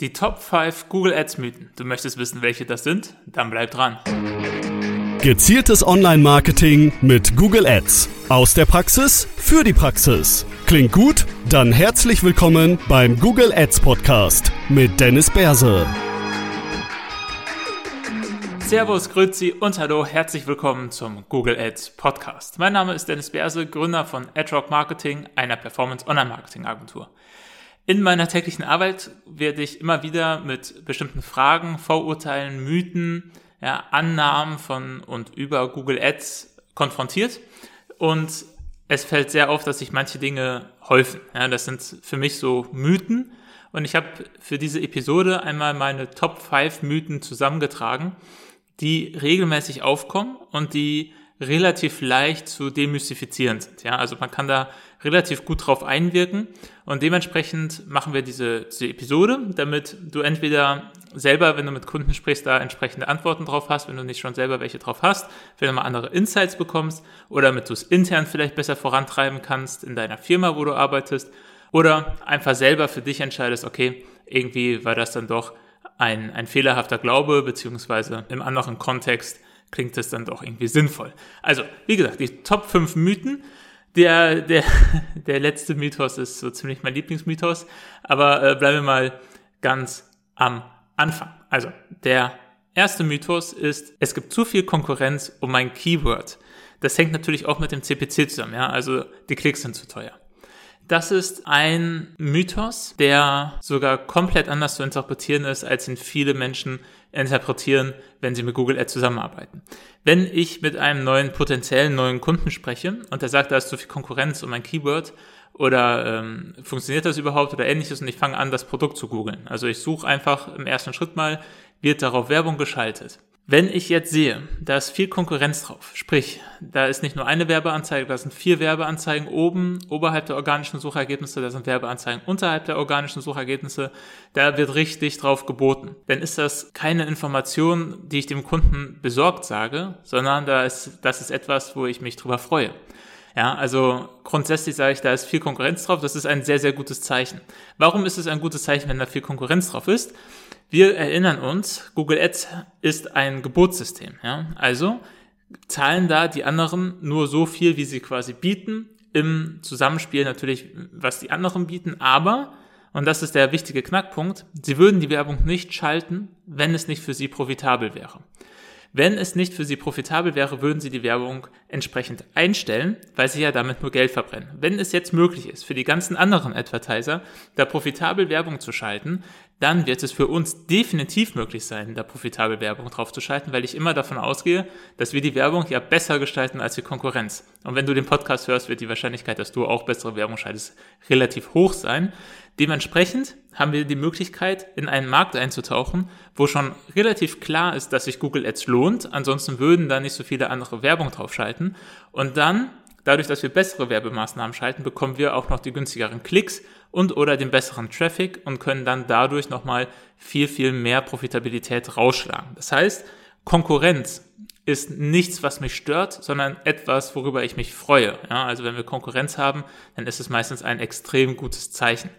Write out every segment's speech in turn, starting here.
Die Top 5 Google Ads Mythen. Du möchtest wissen, welche das sind? Dann bleib dran. Gezieltes Online-Marketing mit Google Ads. Aus der Praxis für die Praxis. Klingt gut? Dann herzlich willkommen beim Google Ads Podcast mit Dennis Berse. Servus, Grüezi und Hallo, herzlich willkommen zum Google Ads Podcast. Mein Name ist Dennis Berse, Gründer von AdRock Marketing, einer Performance Online Marketing Agentur. In meiner täglichen Arbeit werde ich immer wieder mit bestimmten Fragen, Vorurteilen, Mythen, ja, Annahmen von und über Google Ads konfrontiert. Und es fällt sehr auf, dass sich manche Dinge häufen. Ja, das sind für mich so Mythen. Und ich habe für diese Episode einmal meine Top 5 Mythen zusammengetragen, die regelmäßig aufkommen und die relativ leicht zu demystifizieren sind. Ja, also man kann da relativ gut drauf einwirken und dementsprechend machen wir diese, diese Episode, damit du entweder selber, wenn du mit Kunden sprichst, da entsprechende Antworten drauf hast, wenn du nicht schon selber welche drauf hast, wenn du mal andere Insights bekommst oder damit du es intern vielleicht besser vorantreiben kannst in deiner Firma, wo du arbeitest oder einfach selber für dich entscheidest, okay, irgendwie war das dann doch ein, ein fehlerhafter Glaube, beziehungsweise im anderen Kontext klingt das dann doch irgendwie sinnvoll. Also, wie gesagt, die Top 5 Mythen. Der, der, der letzte Mythos ist so ziemlich mein Lieblingsmythos, aber äh, bleiben wir mal ganz am Anfang. Also, der erste Mythos ist, es gibt zu viel Konkurrenz um ein Keyword. Das hängt natürlich auch mit dem CPC zusammen, ja, also die Klicks sind zu teuer. Das ist ein Mythos, der sogar komplett anders zu interpretieren ist, als ihn viele Menschen interpretieren, wenn sie mit Google Ads zusammenarbeiten. Wenn ich mit einem neuen potenziellen neuen Kunden spreche und der sagt, da ist zu viel Konkurrenz um ein Keyword oder ähm, funktioniert das überhaupt oder ähnliches und ich fange an, das Produkt zu googeln. Also ich suche einfach im ersten Schritt mal, wird darauf Werbung geschaltet. Wenn ich jetzt sehe, da ist viel Konkurrenz drauf, sprich, da ist nicht nur eine Werbeanzeige, da sind vier Werbeanzeigen oben, oberhalb der organischen Suchergebnisse, da sind Werbeanzeigen unterhalb der organischen Suchergebnisse, da wird richtig drauf geboten. Dann ist das keine Information, die ich dem Kunden besorgt sage, sondern da ist, das ist etwas, wo ich mich drüber freue. Ja, also grundsätzlich sage ich, da ist viel Konkurrenz drauf, das ist ein sehr, sehr gutes Zeichen. Warum ist es ein gutes Zeichen, wenn da viel Konkurrenz drauf ist? Wir erinnern uns, Google Ads ist ein Geburtssystem. Ja? Also zahlen da die anderen nur so viel, wie sie quasi bieten, im Zusammenspiel natürlich, was die anderen bieten, aber, und das ist der wichtige Knackpunkt, sie würden die Werbung nicht schalten, wenn es nicht für sie profitabel wäre. Wenn es nicht für sie profitabel wäre, würden sie die Werbung entsprechend einstellen, weil sie ja damit nur Geld verbrennen. Wenn es jetzt möglich ist, für die ganzen anderen Advertiser da profitabel Werbung zu schalten, dann wird es für uns definitiv möglich sein, da profitabel Werbung drauf zu schalten, weil ich immer davon ausgehe, dass wir die Werbung ja besser gestalten als die Konkurrenz. Und wenn du den Podcast hörst, wird die Wahrscheinlichkeit, dass du auch bessere Werbung schaltest, relativ hoch sein. Dementsprechend haben wir die Möglichkeit, in einen Markt einzutauchen, wo schon relativ klar ist, dass sich Google Ads lohnt. Ansonsten würden da nicht so viele andere Werbung draufschalten. Und dann, dadurch, dass wir bessere Werbemaßnahmen schalten, bekommen wir auch noch die günstigeren Klicks und oder den besseren Traffic und können dann dadurch nochmal viel, viel mehr Profitabilität rausschlagen. Das heißt, Konkurrenz ist nichts, was mich stört, sondern etwas, worüber ich mich freue. Ja, also wenn wir Konkurrenz haben, dann ist es meistens ein extrem gutes Zeichen.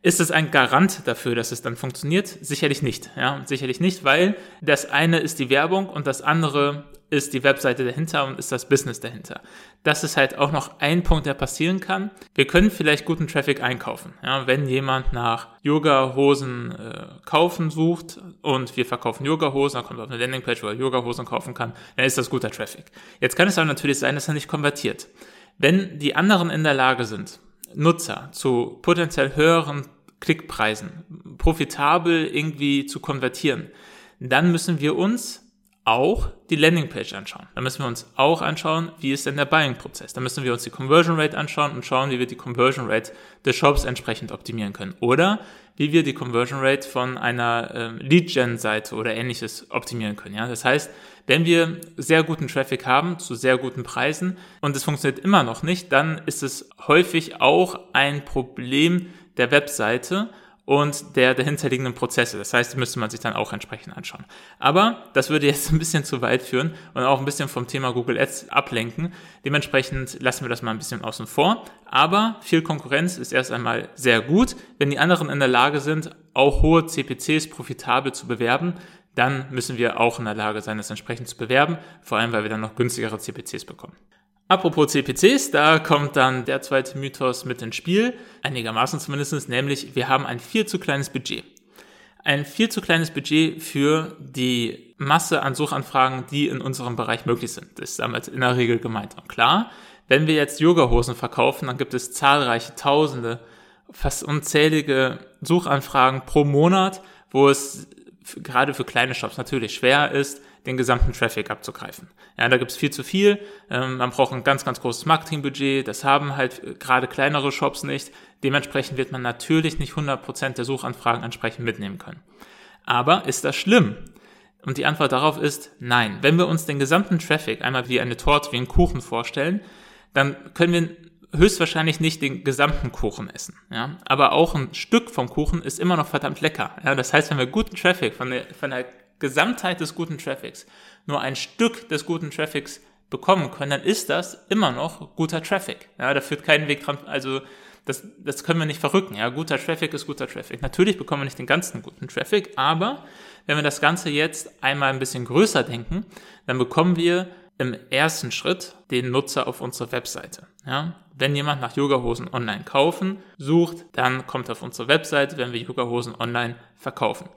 Ist es ein Garant dafür, dass es dann funktioniert? Sicherlich nicht. Ja, sicherlich nicht, weil das eine ist die Werbung und das andere ist die Webseite dahinter und ist das Business dahinter. Das ist halt auch noch ein Punkt, der passieren kann. Wir können vielleicht guten Traffic einkaufen. Ja, wenn jemand nach Yoga-Hosen äh, kaufen sucht und wir verkaufen Yoga-Hosen, dann kommt er auf eine Landingpage, wo er Yoga-Hosen kaufen kann, dann ist das guter Traffic. Jetzt kann es aber natürlich sein, dass er nicht konvertiert. Wenn die anderen in der Lage sind, Nutzer zu potenziell höheren Klickpreisen profitabel irgendwie zu konvertieren, dann müssen wir uns auch die Landingpage anschauen. Da müssen wir uns auch anschauen, wie ist denn der Buying-Prozess. Da müssen wir uns die Conversion Rate anschauen und schauen, wie wir die Conversion Rate des Shops entsprechend optimieren können. Oder wie wir die Conversion Rate von einer ähm, Lead-Gen-Seite oder ähnliches optimieren können. Ja? Das heißt, wenn wir sehr guten Traffic haben zu sehr guten Preisen und es funktioniert immer noch nicht, dann ist es häufig auch ein Problem der Webseite und der dahinterliegenden Prozesse. Das heißt, die müsste man sich dann auch entsprechend anschauen. Aber das würde jetzt ein bisschen zu weit führen und auch ein bisschen vom Thema Google Ads ablenken. Dementsprechend lassen wir das mal ein bisschen außen vor. Aber viel Konkurrenz ist erst einmal sehr gut. Wenn die anderen in der Lage sind, auch hohe CPCs profitabel zu bewerben, dann müssen wir auch in der Lage sein, das entsprechend zu bewerben, vor allem weil wir dann noch günstigere CPCs bekommen. Apropos CPCs, da kommt dann der zweite Mythos mit ins Spiel, einigermaßen zumindest, nämlich wir haben ein viel zu kleines Budget. Ein viel zu kleines Budget für die Masse an Suchanfragen, die in unserem Bereich möglich sind. Das ist damit in der Regel gemeint. Und klar, wenn wir jetzt Yoga-Hosen verkaufen, dann gibt es zahlreiche Tausende, fast unzählige Suchanfragen pro Monat, wo es gerade für kleine Shops natürlich schwer ist, den gesamten Traffic abzugreifen. Ja, da gibt's viel zu viel. Ähm, man braucht ein ganz, ganz großes Marketingbudget. Das haben halt gerade kleinere Shops nicht. Dementsprechend wird man natürlich nicht 100% der Suchanfragen entsprechend mitnehmen können. Aber ist das schlimm? Und die Antwort darauf ist nein. Wenn wir uns den gesamten Traffic einmal wie eine Torte, wie einen Kuchen vorstellen, dann können wir höchstwahrscheinlich nicht den gesamten Kuchen essen. Ja? Aber auch ein Stück vom Kuchen ist immer noch verdammt lecker. Ja? Das heißt, wenn wir guten Traffic von der, von der Gesamtheit des guten Traffics nur ein Stück des guten Traffics bekommen können, dann ist das immer noch guter Traffic. Ja, da führt kein Weg dran, also das, das können wir nicht verrücken. Ja, guter Traffic ist guter Traffic. Natürlich bekommen wir nicht den ganzen guten Traffic, aber wenn wir das Ganze jetzt einmal ein bisschen größer denken, dann bekommen wir im ersten Schritt den Nutzer auf unsere Webseite. Ja, wenn jemand nach Yogahosen online kaufen sucht, dann kommt er auf unsere Webseite, wenn wir Yogahosen online verkaufen.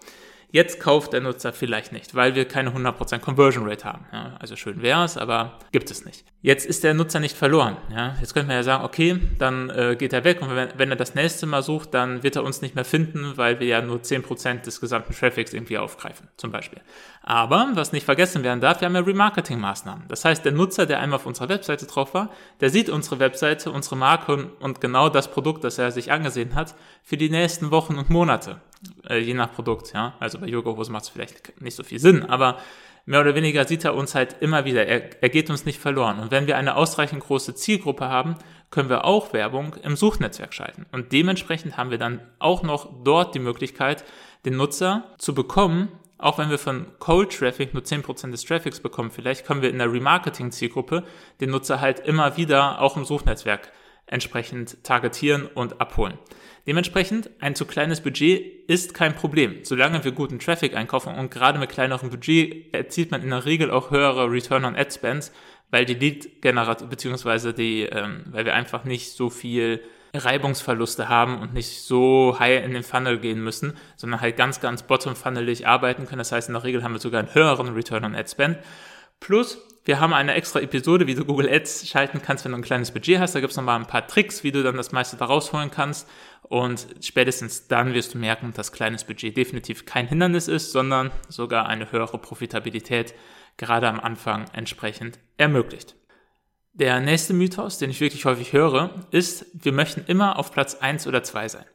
Jetzt kauft der Nutzer vielleicht nicht, weil wir keine 100% Conversion Rate haben. Ja, also schön wäre es, aber gibt es nicht. Jetzt ist der Nutzer nicht verloren. Ja, jetzt könnte man ja sagen, okay, dann äh, geht er weg und wenn, wenn, er das nächste Mal sucht, dann wird er uns nicht mehr finden, weil wir ja nur 10% des gesamten Traffics irgendwie aufgreifen, zum Beispiel. Aber was nicht vergessen werden darf, wir haben ja Remarketing-Maßnahmen. Das heißt, der Nutzer, der einmal auf unserer Webseite drauf war, der sieht unsere Webseite, unsere Marke und genau das Produkt, das er sich angesehen hat, für die nächsten Wochen und Monate äh, je nach Produkt, ja. Also bei Yoga-Hose macht es vielleicht nicht so viel Sinn, aber mehr oder weniger sieht er uns halt immer wieder. Er, er geht uns nicht verloren. Und wenn wir eine ausreichend große Zielgruppe haben, können wir auch Werbung im Suchnetzwerk schalten. Und dementsprechend haben wir dann auch noch dort die Möglichkeit, den Nutzer zu bekommen, auch wenn wir von Cold Traffic nur 10% des Traffics bekommen, vielleicht können wir in der Remarketing-Zielgruppe den Nutzer halt immer wieder auch im Suchnetzwerk entsprechend targetieren und abholen. Dementsprechend ein zu kleines Budget ist kein Problem. Solange wir guten Traffic einkaufen und gerade mit kleinerem Budget erzielt man in der Regel auch höhere Return on Ad Spends, weil die Lead-Generation, beziehungsweise die, ähm, weil wir einfach nicht so viel Reibungsverluste haben und nicht so high in den Funnel gehen müssen, sondern halt ganz, ganz bottom-funnelig arbeiten können. Das heißt, in der Regel haben wir sogar einen höheren Return on Ad Spend. Plus, wir haben eine extra Episode, wie du Google Ads schalten kannst, wenn du ein kleines Budget hast. Da gibt es nochmal ein paar Tricks, wie du dann das meiste da rausholen kannst. Und spätestens dann wirst du merken, dass kleines Budget definitiv kein Hindernis ist, sondern sogar eine höhere Profitabilität gerade am Anfang entsprechend ermöglicht. Der nächste Mythos, den ich wirklich häufig höre, ist, wir möchten immer auf Platz 1 oder 2 sein.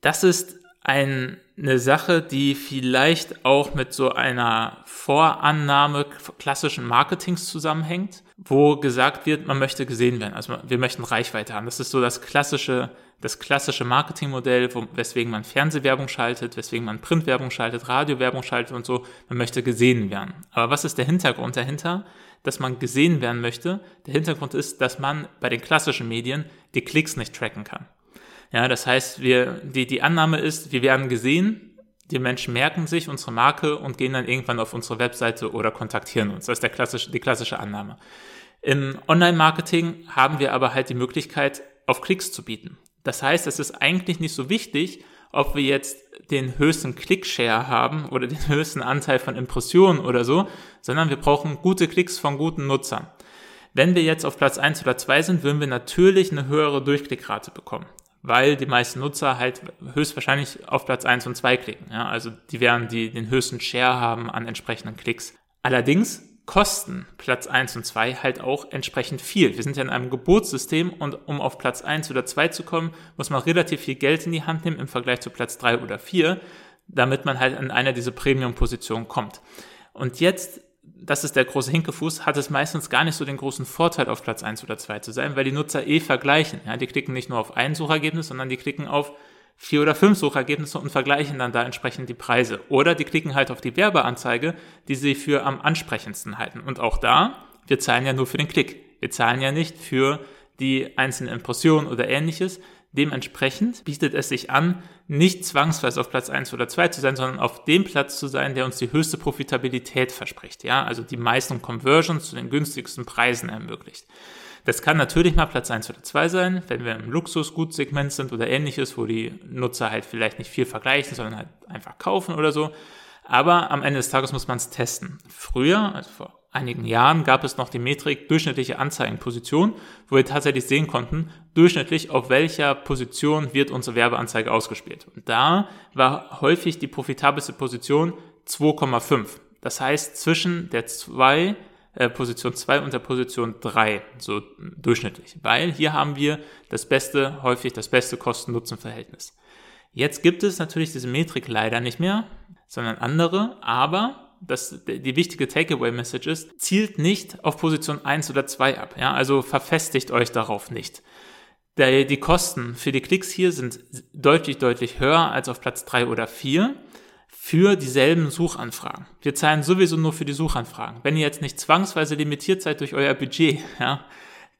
Das ist ein, eine Sache, die vielleicht auch mit so einer Vorannahme klassischen Marketings zusammenhängt, wo gesagt wird, man möchte gesehen werden. Also wir möchten Reichweite haben. Das ist so das klassische, das klassische Marketingmodell, wo, weswegen man Fernsehwerbung schaltet, weswegen man Printwerbung schaltet, Radiowerbung schaltet und so. Man möchte gesehen werden. Aber was ist der Hintergrund dahinter? Dass man gesehen werden möchte. Der Hintergrund ist, dass man bei den klassischen Medien die Klicks nicht tracken kann. Ja, das heißt, wir, die, die Annahme ist, wir werden gesehen, die Menschen merken sich unsere Marke und gehen dann irgendwann auf unsere Webseite oder kontaktieren uns. Das ist der klassische, die klassische Annahme. Im Online-Marketing haben wir aber halt die Möglichkeit, auf Klicks zu bieten. Das heißt, es ist eigentlich nicht so wichtig, ob wir jetzt den höchsten Click-Share haben oder den höchsten Anteil von Impressionen oder so, sondern wir brauchen gute Klicks von guten Nutzern. Wenn wir jetzt auf Platz 1 oder 2 sind, würden wir natürlich eine höhere Durchklickrate bekommen weil die meisten Nutzer halt höchstwahrscheinlich auf Platz 1 und 2 klicken. Ja? Also die werden die den höchsten Share haben an entsprechenden Klicks. Allerdings kosten Platz 1 und 2 halt auch entsprechend viel. Wir sind ja in einem Geburtssystem und um auf Platz 1 oder 2 zu kommen, muss man relativ viel Geld in die Hand nehmen im Vergleich zu Platz 3 oder 4, damit man halt in einer dieser Premium-Positionen kommt. Und jetzt das ist der große Hinkefuß, hat es meistens gar nicht so den großen Vorteil, auf Platz 1 oder 2 zu sein, weil die Nutzer eh vergleichen. Ja, die klicken nicht nur auf ein Suchergebnis, sondern die klicken auf vier oder fünf Suchergebnisse und vergleichen dann da entsprechend die Preise. Oder die klicken halt auf die Werbeanzeige, die sie für am ansprechendsten halten. Und auch da, wir zahlen ja nur für den Klick. Wir zahlen ja nicht für die einzelnen Impressionen oder ähnliches. Dementsprechend bietet es sich an, nicht zwangsweise auf Platz 1 oder 2 zu sein, sondern auf dem Platz zu sein, der uns die höchste Profitabilität verspricht. Ja, also die meisten Conversions zu den günstigsten Preisen ermöglicht. Das kann natürlich mal Platz 1 oder 2 sein, wenn wir im Luxusgutsegment sind oder ähnliches, wo die Nutzer halt vielleicht nicht viel vergleichen, sondern halt einfach kaufen oder so. Aber am Ende des Tages muss man es testen. Früher, also vor einigen Jahren, gab es noch die Metrik durchschnittliche Anzeigenposition, wo wir tatsächlich sehen konnten, durchschnittlich auf welcher Position wird unsere Werbeanzeige ausgespielt. Und da war häufig die profitabelste Position 2,5. Das heißt, zwischen der 2 äh, Position 2 und der Position 3, so durchschnittlich. Weil hier haben wir das beste, häufig das beste Kosten-Nutzen-Verhältnis. Jetzt gibt es natürlich diese Metrik leider nicht mehr, sondern andere, aber das, die wichtige Takeaway-Message ist, zielt nicht auf Position 1 oder 2 ab. Ja? Also verfestigt euch darauf nicht. Die Kosten für die Klicks hier sind deutlich, deutlich höher als auf Platz 3 oder 4 für dieselben Suchanfragen. Wir zahlen sowieso nur für die Suchanfragen. Wenn ihr jetzt nicht zwangsweise limitiert seid durch euer Budget, ja,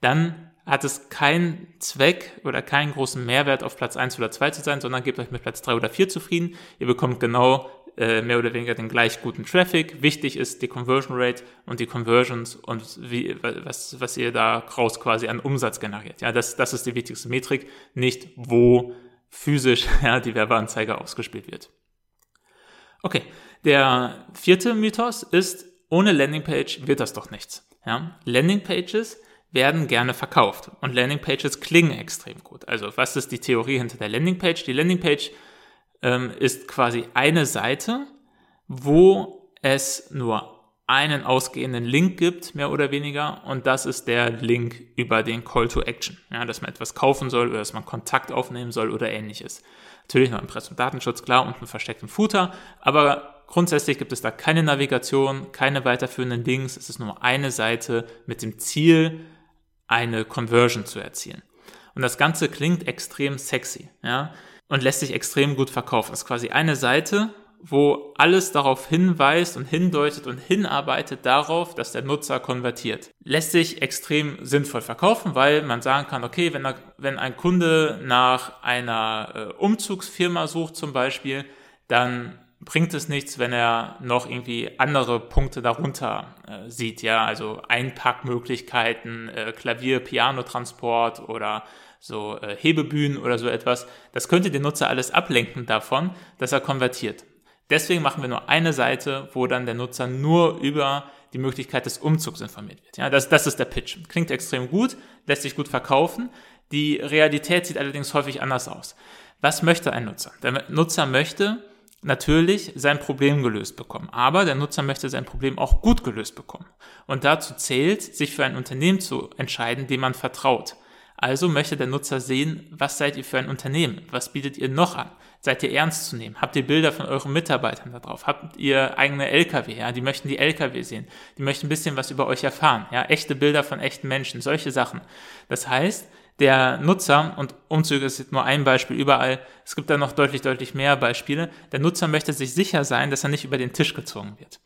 dann hat es keinen Zweck oder keinen großen Mehrwert auf Platz 1 oder 2 zu sein, sondern gebt euch mit Platz 3 oder 4 zufrieden. Ihr bekommt genau äh, mehr oder weniger den gleich guten Traffic. Wichtig ist die Conversion Rate und die Conversions und wie, was, was ihr da raus quasi an Umsatz generiert. Ja, das, das ist die wichtigste Metrik, nicht wo physisch ja, die Werbeanzeige ausgespielt wird. Okay, der vierte Mythos ist, ohne Landingpage wird das doch nichts. Ja? Landingpages werden gerne verkauft und Landingpages klingen extrem gut. Also was ist die Theorie hinter der Landingpage? Die Landingpage ähm, ist quasi eine Seite, wo es nur einen ausgehenden Link gibt, mehr oder weniger, und das ist der Link über den Call to Action. Ja, dass man etwas kaufen soll oder dass man Kontakt aufnehmen soll oder ähnliches. Natürlich noch Impressum Datenschutz, klar, und einen versteckten Footer, aber grundsätzlich gibt es da keine Navigation, keine weiterführenden Links, es ist nur eine Seite mit dem Ziel, eine Conversion zu erzielen. Und das Ganze klingt extrem sexy, ja, und lässt sich extrem gut verkaufen. Es ist quasi eine Seite, wo alles darauf hinweist und hindeutet und hinarbeitet darauf, dass der Nutzer konvertiert. Lässt sich extrem sinnvoll verkaufen, weil man sagen kann, okay, wenn, er, wenn ein Kunde nach einer äh, Umzugsfirma sucht zum Beispiel, dann bringt es nichts, wenn er noch irgendwie andere Punkte darunter äh, sieht, ja, also Einpackmöglichkeiten, äh, Klavier, Pianotransport oder so äh, Hebebühnen oder so etwas. Das könnte den Nutzer alles ablenken davon, dass er konvertiert. Deswegen machen wir nur eine Seite, wo dann der Nutzer nur über die Möglichkeit des Umzugs informiert wird. Ja, das, das ist der Pitch. Klingt extrem gut, lässt sich gut verkaufen. Die Realität sieht allerdings häufig anders aus. Was möchte ein Nutzer? Der Nutzer möchte natürlich sein Problem gelöst bekommen, aber der Nutzer möchte sein Problem auch gut gelöst bekommen. Und dazu zählt, sich für ein Unternehmen zu entscheiden, dem man vertraut. Also möchte der Nutzer sehen, was seid ihr für ein Unternehmen? Was bietet ihr noch an? Seid ihr ernst zu nehmen? Habt ihr Bilder von euren Mitarbeitern da drauf? Habt ihr eigene LKW? Ja, die möchten die LKW sehen. Die möchten ein bisschen was über euch erfahren. Ja, echte Bilder von echten Menschen. Solche Sachen. Das heißt, der Nutzer, und Umzüge ist nur ein Beispiel überall, es gibt da noch deutlich, deutlich mehr Beispiele, der Nutzer möchte sich sicher sein, dass er nicht über den Tisch gezogen wird.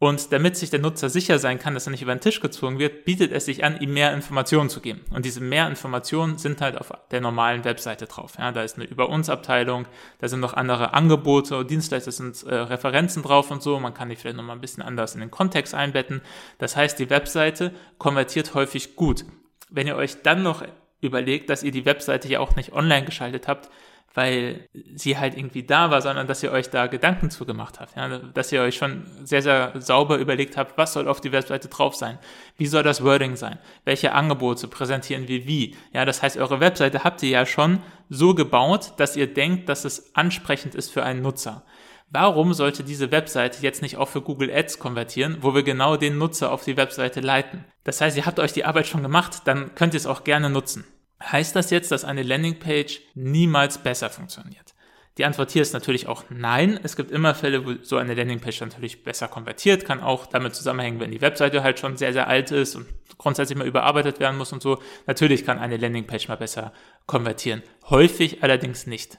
Und damit sich der Nutzer sicher sein kann, dass er nicht über den Tisch gezogen wird, bietet es sich an, ihm mehr Informationen zu geben. Und diese mehr Informationen sind halt auf der normalen Webseite drauf. Ja, da ist eine Über uns Abteilung, da sind noch andere Angebote, Dienstleister sind äh, Referenzen drauf und so. Man kann die vielleicht nochmal ein bisschen anders in den Kontext einbetten. Das heißt, die Webseite konvertiert häufig gut. Wenn ihr euch dann noch überlegt, dass ihr die Webseite ja auch nicht online geschaltet habt, weil sie halt irgendwie da war, sondern dass ihr euch da Gedanken zu gemacht habt. Ja? Dass ihr euch schon sehr, sehr sauber überlegt habt, was soll auf die Webseite drauf sein? Wie soll das Wording sein? Welche Angebote präsentieren wir wie? Ja, das heißt, eure Webseite habt ihr ja schon so gebaut, dass ihr denkt, dass es ansprechend ist für einen Nutzer. Warum sollte diese Webseite jetzt nicht auch für Google Ads konvertieren, wo wir genau den Nutzer auf die Webseite leiten? Das heißt, ihr habt euch die Arbeit schon gemacht, dann könnt ihr es auch gerne nutzen. Heißt das jetzt, dass eine Landingpage niemals besser funktioniert? Die Antwort hier ist natürlich auch nein. Es gibt immer Fälle, wo so eine Landingpage natürlich besser konvertiert, kann auch damit zusammenhängen, wenn die Webseite halt schon sehr, sehr alt ist und grundsätzlich mal überarbeitet werden muss und so. Natürlich kann eine Landingpage mal besser konvertieren. Häufig allerdings nicht.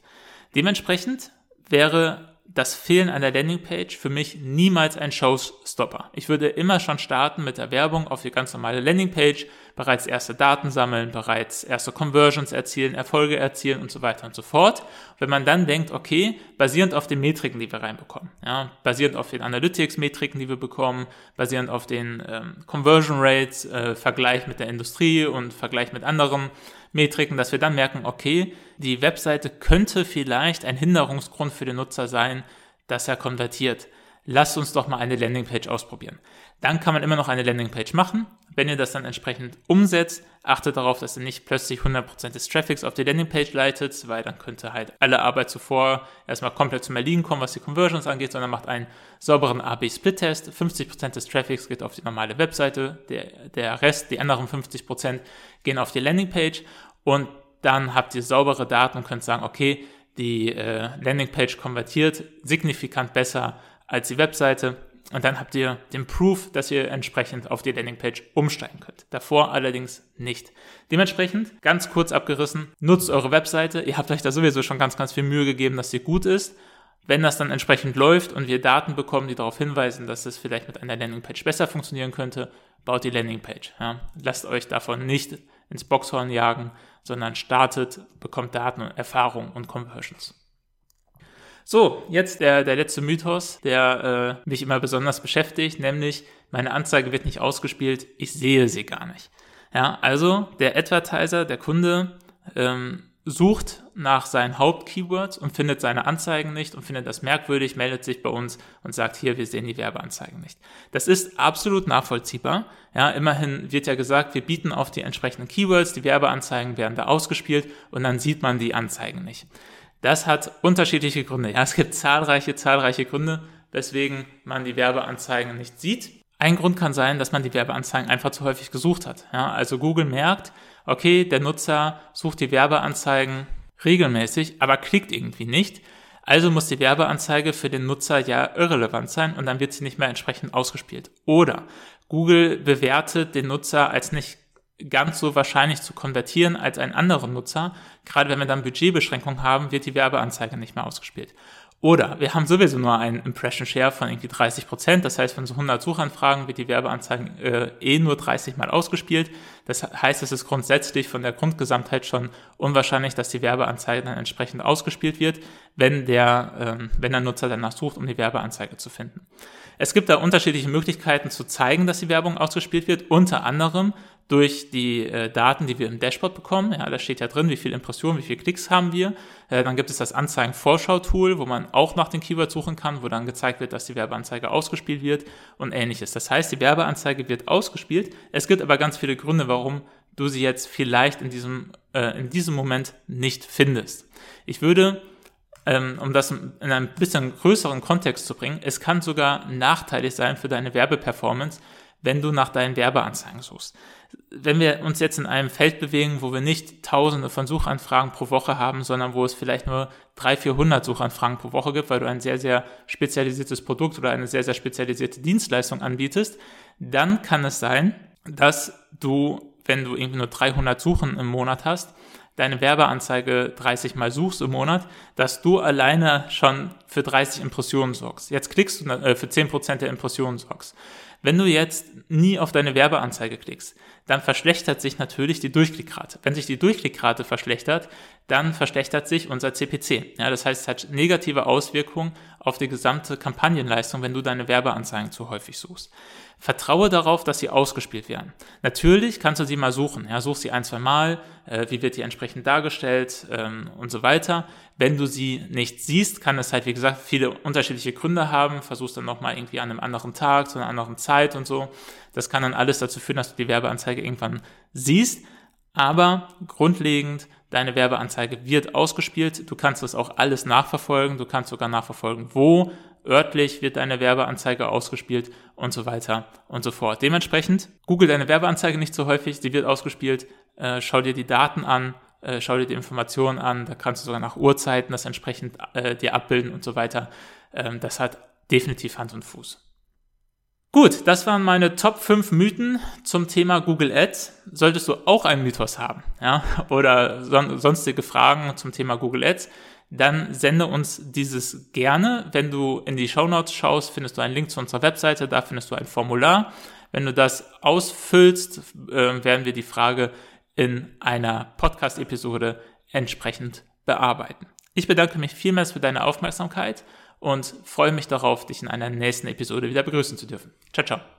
Dementsprechend wäre das Fehlen einer Landingpage für mich niemals ein Showstopper. Ich würde immer schon starten mit der Werbung auf die ganz normale Landingpage, bereits erste Daten sammeln, bereits erste Conversions erzielen, Erfolge erzielen und so weiter und so fort. Wenn man dann denkt, okay, basierend auf den Metriken, die wir reinbekommen, ja, basierend auf den Analytics-Metriken, die wir bekommen, basierend auf den ähm, Conversion Rates, äh, Vergleich mit der Industrie und Vergleich mit anderen Metriken, dass wir dann merken, okay, die Webseite könnte vielleicht ein Hinderungsgrund für den Nutzer sein, dass er konvertiert. Lasst uns doch mal eine Landingpage ausprobieren. Dann kann man immer noch eine Landingpage machen. Wenn ihr das dann entsprechend umsetzt, achtet darauf, dass ihr nicht plötzlich 100% des Traffics auf die Landingpage leitet, weil dann könnte halt alle Arbeit zuvor erstmal komplett zum Erliegen kommen, was die Conversions angeht, sondern macht einen sauberen AB-Split-Test. 50% des Traffics geht auf die normale Webseite, der, der Rest, die anderen 50% gehen auf die Landingpage und dann habt ihr saubere Daten und könnt sagen, okay, die äh, Landingpage konvertiert signifikant besser als die Webseite und dann habt ihr den Proof, dass ihr entsprechend auf die Landingpage umsteigen könnt. Davor allerdings nicht. Dementsprechend, ganz kurz abgerissen, nutzt eure Webseite. Ihr habt euch da sowieso schon ganz, ganz viel Mühe gegeben, dass sie gut ist. Wenn das dann entsprechend läuft und wir Daten bekommen, die darauf hinweisen, dass es vielleicht mit einer Landingpage besser funktionieren könnte, baut die Landingpage. Ja. Lasst euch davon nicht ins Boxhorn jagen, sondern startet, bekommt Daten und Erfahrung und Conversions. So, jetzt der, der letzte Mythos, der äh, mich immer besonders beschäftigt, nämlich meine Anzeige wird nicht ausgespielt, ich sehe sie gar nicht. Ja, also der Advertiser, der Kunde, ähm, sucht nach seinen Hauptkeywords und findet seine Anzeigen nicht und findet das merkwürdig, meldet sich bei uns und sagt, hier, wir sehen die Werbeanzeigen nicht. Das ist absolut nachvollziehbar. Ja, immerhin wird ja gesagt, wir bieten auf die entsprechenden Keywords, die Werbeanzeigen werden da ausgespielt und dann sieht man die Anzeigen nicht. Das hat unterschiedliche Gründe. Ja, es gibt zahlreiche, zahlreiche Gründe, weswegen man die Werbeanzeigen nicht sieht. Ein Grund kann sein, dass man die Werbeanzeigen einfach zu häufig gesucht hat. Ja, also Google merkt, okay, der Nutzer sucht die Werbeanzeigen regelmäßig, aber klickt irgendwie nicht. Also muss die Werbeanzeige für den Nutzer ja irrelevant sein und dann wird sie nicht mehr entsprechend ausgespielt. Oder Google bewertet den Nutzer als nicht ganz so wahrscheinlich zu konvertieren als einen anderen Nutzer. Gerade wenn wir dann Budgetbeschränkungen haben, wird die Werbeanzeige nicht mehr ausgespielt. Oder wir haben sowieso nur einen Impression Share von irgendwie 30 Prozent. Das heißt, von so 100 Suchanfragen wird die Werbeanzeige äh, eh nur 30 Mal ausgespielt. Das heißt, es ist grundsätzlich von der Grundgesamtheit schon unwahrscheinlich, dass die Werbeanzeige dann entsprechend ausgespielt wird, wenn der, ähm, wenn der Nutzer danach sucht, um die Werbeanzeige zu finden. Es gibt da unterschiedliche Möglichkeiten zu zeigen, dass die Werbung ausgespielt wird. Unter anderem durch die äh, Daten, die wir im Dashboard bekommen. Ja, da steht ja drin, wie viele Impressionen, wie viele Klicks haben wir. Äh, dann gibt es das Anzeigen-Vorschau-Tool, wo man auch nach den Keywords suchen kann, wo dann gezeigt wird, dass die Werbeanzeige ausgespielt wird und ähnliches. Das heißt, die Werbeanzeige wird ausgespielt. Es gibt aber ganz viele Gründe, warum du sie jetzt vielleicht in diesem, äh, in diesem Moment nicht findest. Ich würde ähm, um das in einen bisschen größeren Kontext zu bringen, es kann sogar nachteilig sein für deine Werbeperformance, wenn du nach deinen Werbeanzeigen suchst wenn wir uns jetzt in einem Feld bewegen, wo wir nicht tausende von Suchanfragen pro Woche haben, sondern wo es vielleicht nur 300, 400 Suchanfragen pro Woche gibt, weil du ein sehr, sehr spezialisiertes Produkt oder eine sehr, sehr spezialisierte Dienstleistung anbietest, dann kann es sein, dass du, wenn du irgendwie nur 300 Suchen im Monat hast, deine Werbeanzeige 30 Mal suchst im Monat, dass du alleine schon für 30 Impressionen sorgst. Jetzt klickst du äh, für 10% der Impressionen sorgst. Wenn du jetzt nie auf deine Werbeanzeige klickst, dann verschlechtert sich natürlich die Durchklickrate. Wenn sich die Durchklickrate verschlechtert, dann verschlechtert sich unser CPC. Ja, das heißt, es hat negative Auswirkungen auf die gesamte Kampagnenleistung, wenn du deine Werbeanzeigen zu häufig suchst. Vertraue darauf, dass sie ausgespielt werden. Natürlich kannst du sie mal suchen. Ja, such sie ein, zwei Mal. Äh, wie wird die entsprechend dargestellt ähm, und so weiter. Wenn du sie nicht siehst, kann es halt, wie gesagt, viele unterschiedliche Gründe haben. Versuchst dann nochmal irgendwie an einem anderen Tag, zu einer anderen Zeit und so. Das kann dann alles dazu führen, dass du die Werbeanzeige irgendwann siehst. Aber grundlegend, deine Werbeanzeige wird ausgespielt. Du kannst das auch alles nachverfolgen. Du kannst sogar nachverfolgen, wo örtlich wird deine Werbeanzeige ausgespielt und so weiter und so fort. Dementsprechend, google deine Werbeanzeige nicht so häufig, sie wird ausgespielt, äh, schau dir die Daten an, äh, schau dir die Informationen an, da kannst du sogar nach Uhrzeiten das entsprechend äh, dir abbilden und so weiter. Ähm, das hat definitiv Hand und Fuß. Gut, das waren meine Top 5 Mythen zum Thema Google Ads. Solltest du auch einen Mythos haben, ja, oder son sonstige Fragen zum Thema Google Ads, dann sende uns dieses gerne. Wenn du in die Show Notes schaust, findest du einen Link zu unserer Webseite, da findest du ein Formular. Wenn du das ausfüllst, äh, werden wir die Frage in einer Podcast-Episode entsprechend bearbeiten. Ich bedanke mich vielmals für deine Aufmerksamkeit und freue mich darauf, dich in einer nächsten Episode wieder begrüßen zu dürfen. Ciao, ciao.